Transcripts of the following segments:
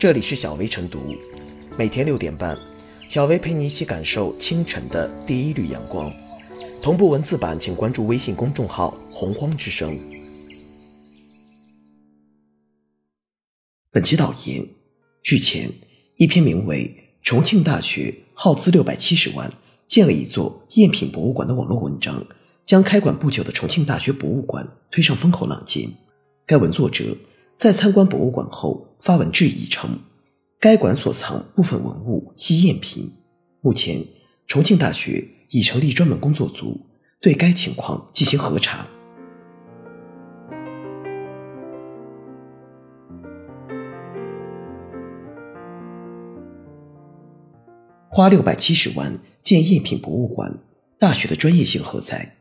这里是小薇晨读，每天六点半，小薇陪你一起感受清晨的第一缕阳光。同步文字版，请关注微信公众号“洪荒之声”。本期导言：日前，一篇名为《重庆大学耗资六百七十万建了一座赝品博物馆》的网络文章，将开馆不久的重庆大学博物馆推上风口浪尖。该文作者。在参观博物馆后，发文质疑称，该馆所藏部分文物系赝品。目前，重庆大学已成立专门工作组，对该情况进行核查。花六百七十万建赝品博物馆，大学的专业性何在？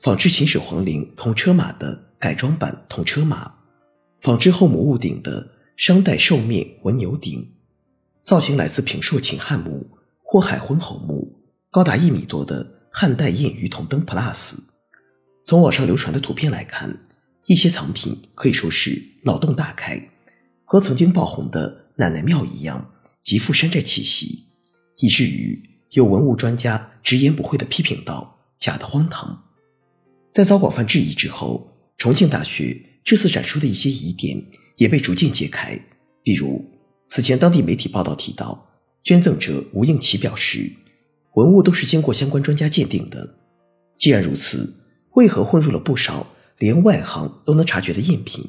仿制秦始皇陵铜车马的改装版铜车马。仿制后母戊鼎的商代兽面纹牛鼎，造型来自平朔秦汉墓或海昏侯墓，高达一米多的汉代印鱼铜灯 Plus。从网上流传的图片来看，一些藏品可以说是脑洞大开，和曾经爆红的奶奶庙一样，极富山寨气息，以至于有文物专家直言不讳地批评道：“假的荒唐。”在遭广泛质疑之后，重庆大学。这次展出的一些疑点也被逐渐揭开，比如此前当地媒体报道提到，捐赠者吴应奇表示，文物都是经过相关专家鉴定的。既然如此，为何混入了不少连外行都能察觉的赝品？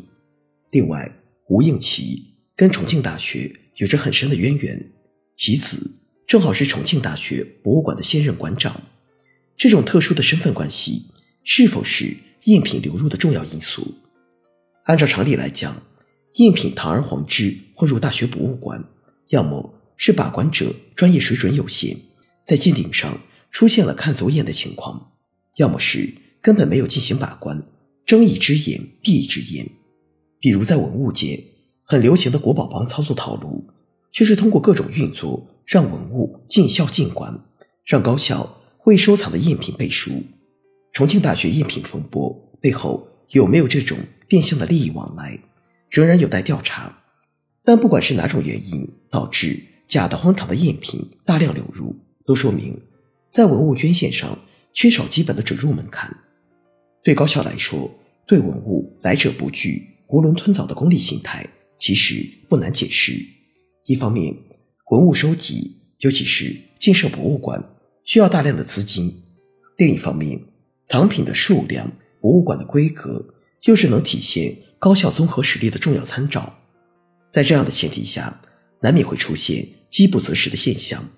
另外，吴应奇跟重庆大学有着很深的渊源，其子正好是重庆大学博物馆的现任馆长，这种特殊的身份关系是否是赝品流入的重要因素？按照常理来讲，赝品堂而皇之混入大学博物馆，要么是把关者专业水准有限，在鉴定上出现了看走眼的情况；要么是根本没有进行把关，睁一只眼闭一只眼。比如在文物界很流行的国宝帮操作套路，就是通过各种运作让文物尽孝尽管，让高校为收藏的赝品背书。重庆大学赝品风波背后有没有这种？变相的利益往来仍然有待调查，但不管是哪种原因导致假的荒唐的赝品大量流入，都说明在文物捐献上缺少基本的准入门槛。对高校来说，对文物来者不拒、囫囵吞枣的功利心态其实不难解释。一方面，文物收集，尤其是建设博物馆，需要大量的资金；另一方面，藏品的数量、博物馆的规格。就是能体现高校综合实力的重要参照，在这样的前提下，难免会出现饥不择食的现象，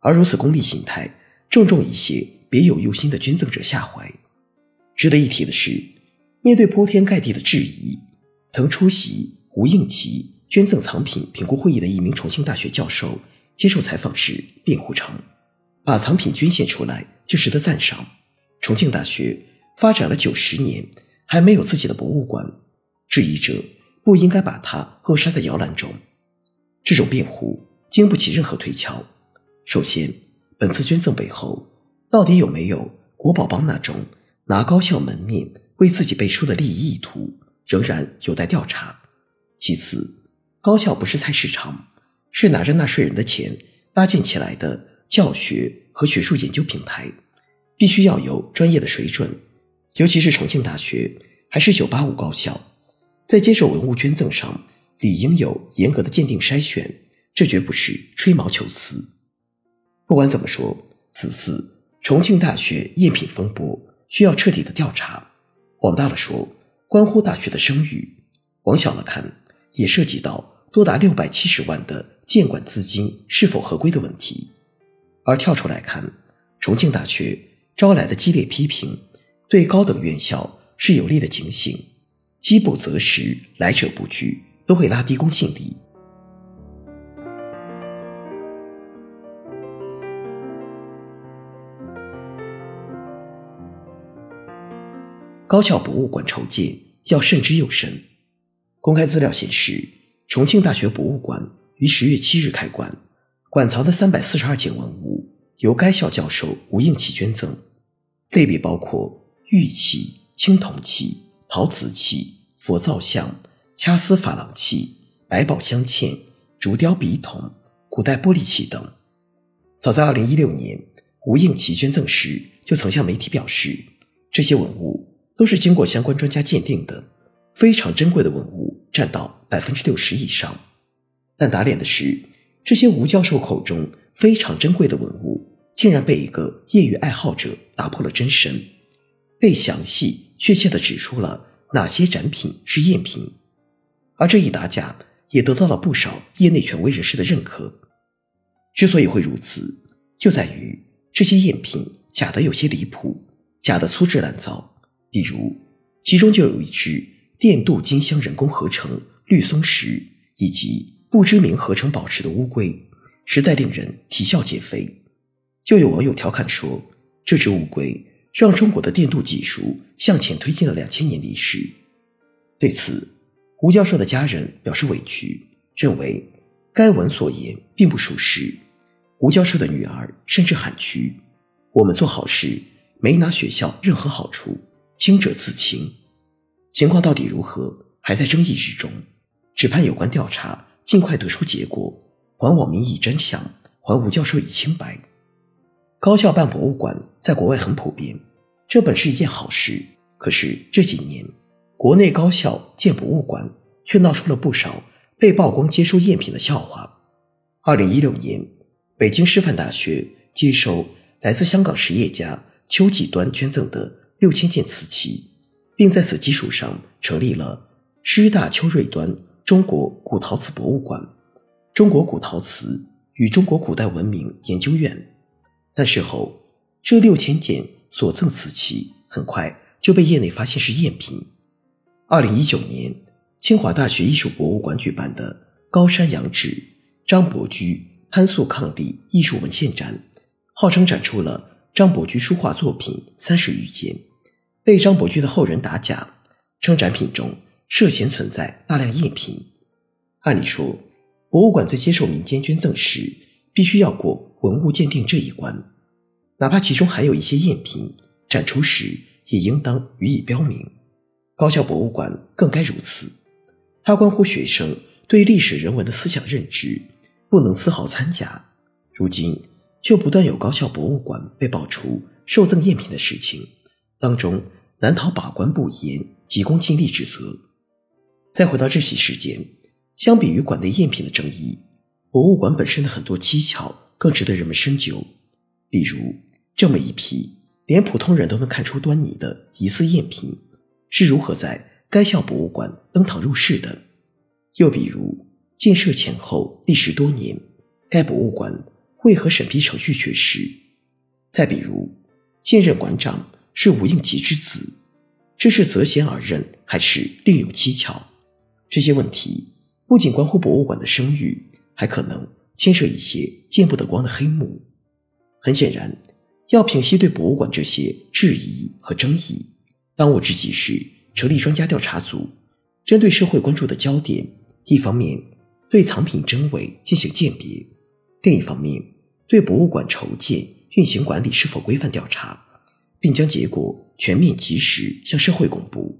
而如此功利心态，正中一些别有用心的捐赠者下怀。值得一提的是，面对铺天盖地的质疑，曾出席吴应奇捐赠藏品评估会议的一名重庆大学教授接受采访时辩护称：“把藏品捐献出来就值得赞赏。重庆大学发展了九十年。”还没有自己的博物馆，质疑者不应该把它扼杀在摇篮中。这种辩护经不起任何推敲。首先，本次捐赠背后到底有没有国宝帮那种拿高校门面为自己背书的利益意图，仍然有待调查。其次，高校不是菜市场，是拿着纳税人的钱搭建起来的教学和学术研究平台，必须要有专业的水准。尤其是重庆大学还是985高校，在接受文物捐赠上理应有严格的鉴定筛选，这绝不是吹毛求疵。不管怎么说，此次重庆大学赝品风波需要彻底的调查。往大了说，关乎大学的声誉；往小了看，也涉及到多达六百七十万的建馆资金是否合规的问题。而跳出来看，重庆大学招来的激烈批评。对高等院校是有利的警醒，饥不择食，来者不拒，都会拉低公信力。高校博物馆筹建要慎之又慎。公开资料显示，重庆大学博物馆于十月七日开馆，馆藏的三百四十二件文物由该校教授吴应奇捐赠，类别包括。玉器、青铜器、陶瓷器、佛造像、掐丝珐琅器、百宝镶嵌、竹雕笔筒、古代玻璃器等。早在2016年，吴应奇捐赠时就曾向媒体表示，这些文物都是经过相关专家鉴定的，非常珍贵的文物占到百分之六十以上。但打脸的是，这些吴教授口中非常珍贵的文物，竟然被一个业余爱好者打破了真身，被详细确切地指出了哪些展品是赝品，而这一打假也得到了不少业内权威人士的认可。之所以会如此，就在于这些赝品假的有些离谱，假的粗制滥造。比如，其中就有一只电镀金镶人工合成绿松石，以及不知名合成宝石的乌龟，实在令人啼笑皆非。就有网友调侃说：“这只乌龟让中国的电镀技术向前推进了两千年历史。”对此，吴教授的家人表示委屈，认为该文所言并不属实。吴教授的女儿甚至喊屈：“我们做好事，没拿学校任何好处，清者自清。”情况到底如何，还在争议之中，只盼有关调查尽快得出结果，还网民以真相，还吴教授以清白。高校办博物馆在国外很普遍，这本是一件好事。可是这几年，国内高校建博物馆却闹出了不少被曝光接收赝品的笑话。二零一六年，北京师范大学接收来自香港实业家邱继端捐赠的六千件瓷器。并在此基础上成立了师大邱瑞端中国古陶瓷博物馆、中国古陶瓷与中国古代文明研究院。但事后，这六千件所赠瓷器很快就被业内发现是赝品。二零一九年，清华大学艺术博物馆举办的“高山仰止张伯驹潘素伉俪艺术文献展”，号称展出了张伯驹书画作品三十余件。被张伯驹的后人打假，称展品中涉嫌存在大量赝品。按理说，博物馆在接受民间捐赠时，必须要过文物鉴定这一关，哪怕其中含有一些赝品，展出时也应当予以标明。高校博物馆更该如此，它关乎学生对历史人文的思想认知，不能丝毫掺假。如今，就不断有高校博物馆被爆出受赠赝品的事情。当中难逃把关不严、急功近利之责。再回到这起事件，相比于馆内赝品的争议，博物馆本身的很多蹊跷更值得人们深究。比如，这么一批连普通人都能看出端倪的疑似赝品，是如何在该校博物馆登堂入室的？又比如，建设前后历时多年，该博物馆为何审批程序缺失？再比如，现任馆长。是吴应奇之子，这是择贤而任，还是另有蹊跷？这些问题不仅关乎博物馆的声誉，还可能牵涉一些见不得光的黑幕。很显然，要平息对博物馆这些质疑和争议，当务之急是成立专家调查组，针对社会关注的焦点，一方面对藏品真伪进行鉴别，另一方面对博物馆筹建、运行管理是否规范调查。并将结果全面及时向社会公布。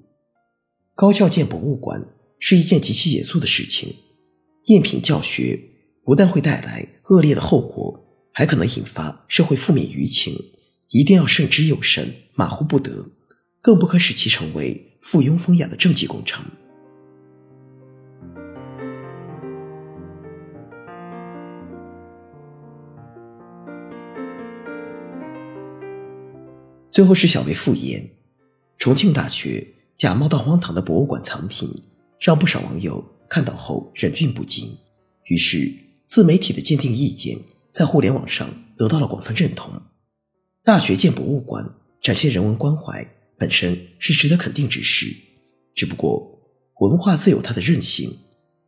高校建博物馆是一件极其严肃的事情，赝品教学不但会带来恶劣的后果，还可能引发社会负面舆情，一定要慎之又慎，马虎不得，更不可使其成为附庸风雅的政绩工程。最后是小为复言，重庆大学假冒到荒唐的博物馆藏品，让不少网友看到后忍俊不禁。于是，自媒体的鉴定意见在互联网上得到了广泛认同。大学建博物馆展现人文关怀，本身是值得肯定之事。只不过，文化自有它的韧性，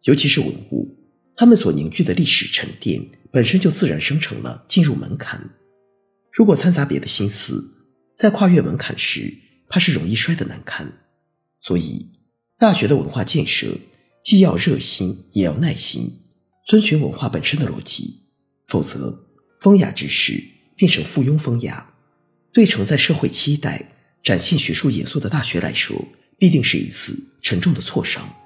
尤其是文物，它们所凝聚的历史沉淀，本身就自然生成了进入门槛。如果掺杂别的心思，在跨越门槛时，怕是容易摔得难堪。所以，大学的文化建设既要热心，也要耐心，遵循文化本身的逻辑。否则，风雅之事变成附庸风雅，对承载社会期待、展现学术严肃的大学来说，必定是一次沉重的挫伤。